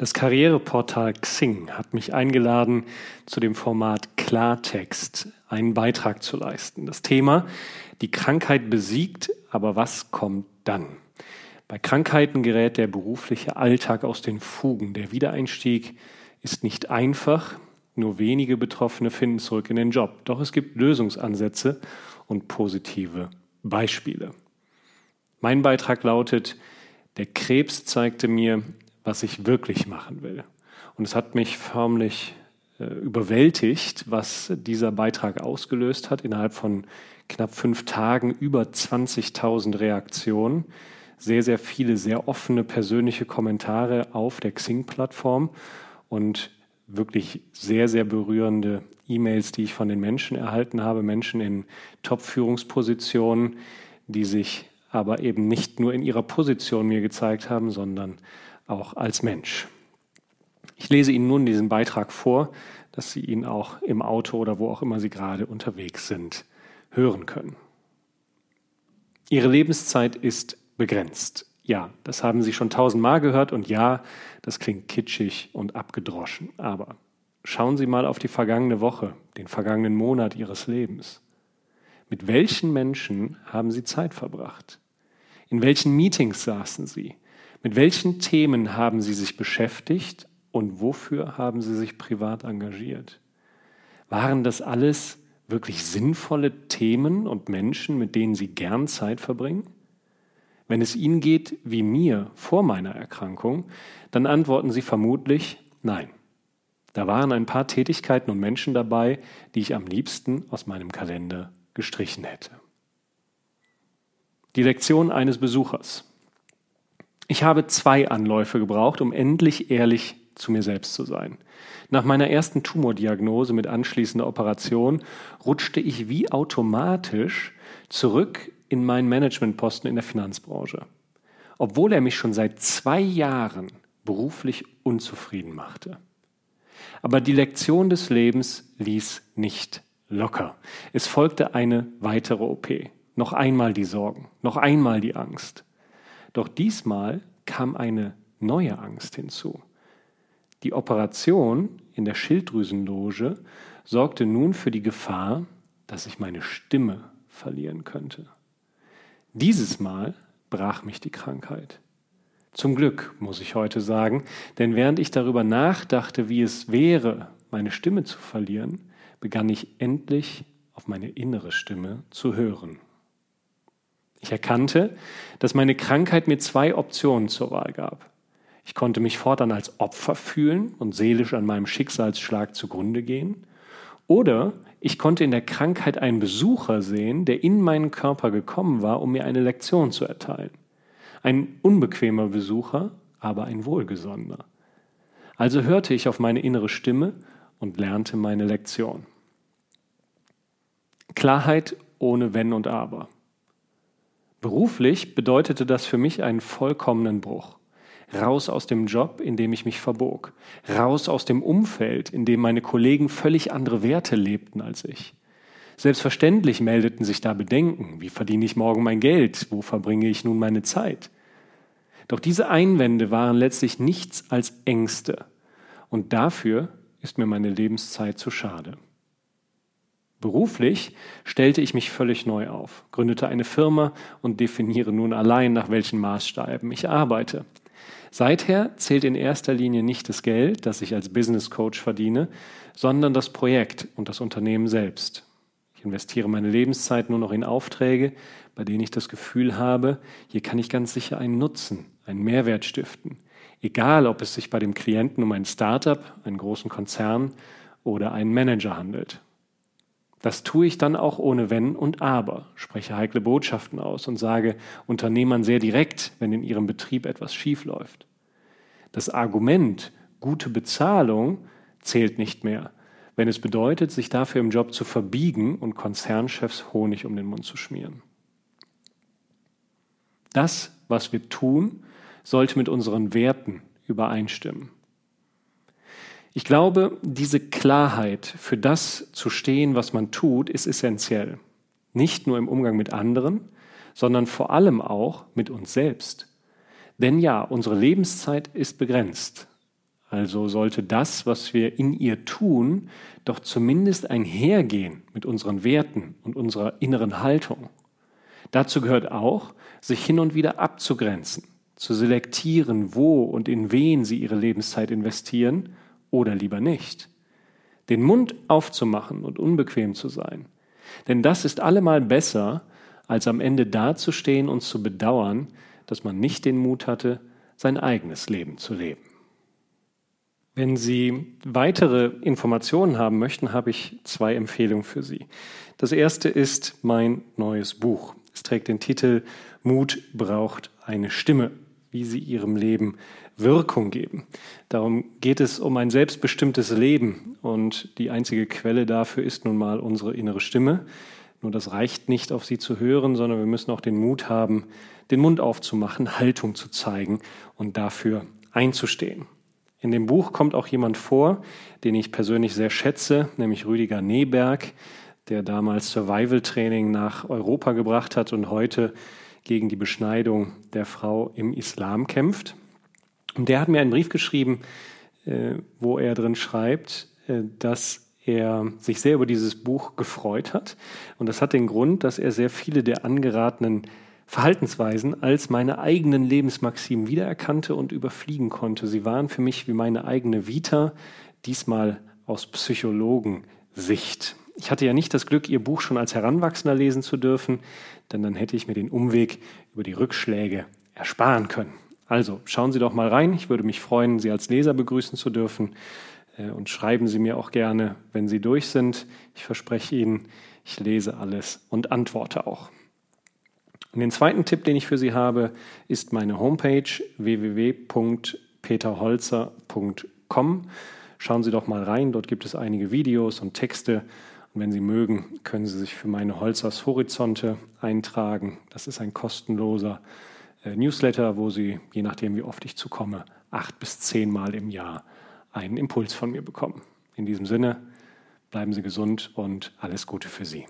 Das Karriereportal Xing hat mich eingeladen, zu dem Format Klartext einen Beitrag zu leisten. Das Thema, die Krankheit besiegt, aber was kommt dann? Bei Krankheiten gerät der berufliche Alltag aus den Fugen. Der Wiedereinstieg ist nicht einfach. Nur wenige Betroffene finden zurück in den Job. Doch es gibt Lösungsansätze und positive Beispiele. Mein Beitrag lautet, der Krebs zeigte mir, was ich wirklich machen will. Und es hat mich förmlich äh, überwältigt, was dieser Beitrag ausgelöst hat. Innerhalb von knapp fünf Tagen über 20.000 Reaktionen, sehr, sehr viele, sehr offene persönliche Kommentare auf der Xing-Plattform und wirklich sehr, sehr berührende E-Mails, die ich von den Menschen erhalten habe, Menschen in Top-Führungspositionen, die sich aber eben nicht nur in ihrer Position mir gezeigt haben, sondern auch als Mensch. Ich lese Ihnen nun diesen Beitrag vor, dass Sie ihn auch im Auto oder wo auch immer Sie gerade unterwegs sind hören können. Ihre Lebenszeit ist begrenzt. Ja, das haben Sie schon tausendmal gehört und ja, das klingt kitschig und abgedroschen. Aber schauen Sie mal auf die vergangene Woche, den vergangenen Monat Ihres Lebens. Mit welchen Menschen haben Sie Zeit verbracht? In welchen Meetings saßen Sie? Mit welchen Themen haben Sie sich beschäftigt und wofür haben Sie sich privat engagiert? Waren das alles wirklich sinnvolle Themen und Menschen, mit denen Sie gern Zeit verbringen? Wenn es Ihnen geht wie mir vor meiner Erkrankung, dann antworten Sie vermutlich nein. Da waren ein paar Tätigkeiten und Menschen dabei, die ich am liebsten aus meinem Kalender gestrichen hätte. Die Lektion eines Besuchers. Ich habe zwei Anläufe gebraucht, um endlich ehrlich zu mir selbst zu sein. Nach meiner ersten Tumordiagnose mit anschließender Operation rutschte ich wie automatisch zurück in meinen Managementposten in der Finanzbranche, obwohl er mich schon seit zwei Jahren beruflich unzufrieden machte. Aber die Lektion des Lebens ließ nicht locker. Es folgte eine weitere OP. Noch einmal die Sorgen, noch einmal die Angst. Doch diesmal kam eine neue Angst hinzu. Die Operation in der Schilddrüsenloge sorgte nun für die Gefahr, dass ich meine Stimme verlieren könnte. Dieses Mal brach mich die Krankheit. Zum Glück, muss ich heute sagen, denn während ich darüber nachdachte, wie es wäre, meine Stimme zu verlieren, begann ich endlich auf meine innere Stimme zu hören. Ich erkannte, dass meine Krankheit mir zwei Optionen zur Wahl gab. Ich konnte mich fortan als Opfer fühlen und seelisch an meinem Schicksalsschlag zugrunde gehen. Oder ich konnte in der Krankheit einen Besucher sehen, der in meinen Körper gekommen war, um mir eine Lektion zu erteilen. Ein unbequemer Besucher, aber ein wohlgesonnener. Also hörte ich auf meine innere Stimme und lernte meine Lektion. Klarheit ohne Wenn und Aber. Beruflich bedeutete das für mich einen vollkommenen Bruch. Raus aus dem Job, in dem ich mich verbog. Raus aus dem Umfeld, in dem meine Kollegen völlig andere Werte lebten als ich. Selbstverständlich meldeten sich da Bedenken. Wie verdiene ich morgen mein Geld? Wo verbringe ich nun meine Zeit? Doch diese Einwände waren letztlich nichts als Ängste. Und dafür ist mir meine Lebenszeit zu schade. Beruflich stellte ich mich völlig neu auf, gründete eine Firma und definiere nun allein, nach welchen Maßstaben ich arbeite. Seither zählt in erster Linie nicht das Geld, das ich als Business Coach verdiene, sondern das Projekt und das Unternehmen selbst. Ich investiere meine Lebenszeit nur noch in Aufträge, bei denen ich das Gefühl habe, hier kann ich ganz sicher einen Nutzen, einen Mehrwert stiften. Egal, ob es sich bei dem Klienten um ein Startup, einen großen Konzern oder einen Manager handelt. Das tue ich dann auch ohne Wenn und Aber, spreche heikle Botschaften aus und sage Unternehmern sehr direkt, wenn in ihrem Betrieb etwas schiefläuft. Das Argument gute Bezahlung zählt nicht mehr, wenn es bedeutet, sich dafür im Job zu verbiegen und Konzernchefs Honig um den Mund zu schmieren. Das, was wir tun, sollte mit unseren Werten übereinstimmen. Ich glaube, diese Klarheit für das zu stehen, was man tut, ist essentiell. Nicht nur im Umgang mit anderen, sondern vor allem auch mit uns selbst. Denn ja, unsere Lebenszeit ist begrenzt. Also sollte das, was wir in ihr tun, doch zumindest einhergehen mit unseren Werten und unserer inneren Haltung. Dazu gehört auch, sich hin und wieder abzugrenzen, zu selektieren, wo und in wen sie ihre Lebenszeit investieren oder lieber nicht. Den Mund aufzumachen und unbequem zu sein. Denn das ist allemal besser, als am Ende dazustehen und zu bedauern, dass man nicht den Mut hatte, sein eigenes Leben zu leben. Wenn Sie weitere Informationen haben möchten, habe ich zwei Empfehlungen für Sie. Das erste ist mein neues Buch. Es trägt den Titel Mut braucht eine Stimme, wie Sie Ihrem Leben Wirkung geben. Darum geht es um ein selbstbestimmtes Leben und die einzige Quelle dafür ist nun mal unsere innere Stimme. Nur das reicht nicht, auf sie zu hören, sondern wir müssen auch den Mut haben, den Mund aufzumachen, Haltung zu zeigen und dafür einzustehen. In dem Buch kommt auch jemand vor, den ich persönlich sehr schätze, nämlich Rüdiger Neberg, der damals Survival Training nach Europa gebracht hat und heute gegen die Beschneidung der Frau im Islam kämpft. Und der hat mir einen Brief geschrieben, äh, wo er drin schreibt, äh, dass er sich sehr über dieses Buch gefreut hat. Und das hat den Grund, dass er sehr viele der angeratenen Verhaltensweisen als meine eigenen Lebensmaximen wiedererkannte und überfliegen konnte. Sie waren für mich wie meine eigene Vita, diesmal aus Psychologensicht. Ich hatte ja nicht das Glück, Ihr Buch schon als Heranwachsender lesen zu dürfen, denn dann hätte ich mir den Umweg über die Rückschläge ersparen können. Also schauen Sie doch mal rein. Ich würde mich freuen, Sie als Leser begrüßen zu dürfen. Äh, und schreiben Sie mir auch gerne, wenn Sie durch sind. Ich verspreche Ihnen, ich lese alles und antworte auch. Und den zweiten Tipp, den ich für Sie habe, ist meine Homepage www.peterholzer.com. Schauen Sie doch mal rein, dort gibt es einige Videos und Texte. Und wenn Sie mögen, können Sie sich für meine Holzers Horizonte eintragen. Das ist ein kostenloser Newsletter, wo Sie, je nachdem wie oft ich zukomme, acht bis zehn Mal im Jahr einen Impuls von mir bekommen. In diesem Sinne, bleiben Sie gesund und alles Gute für Sie.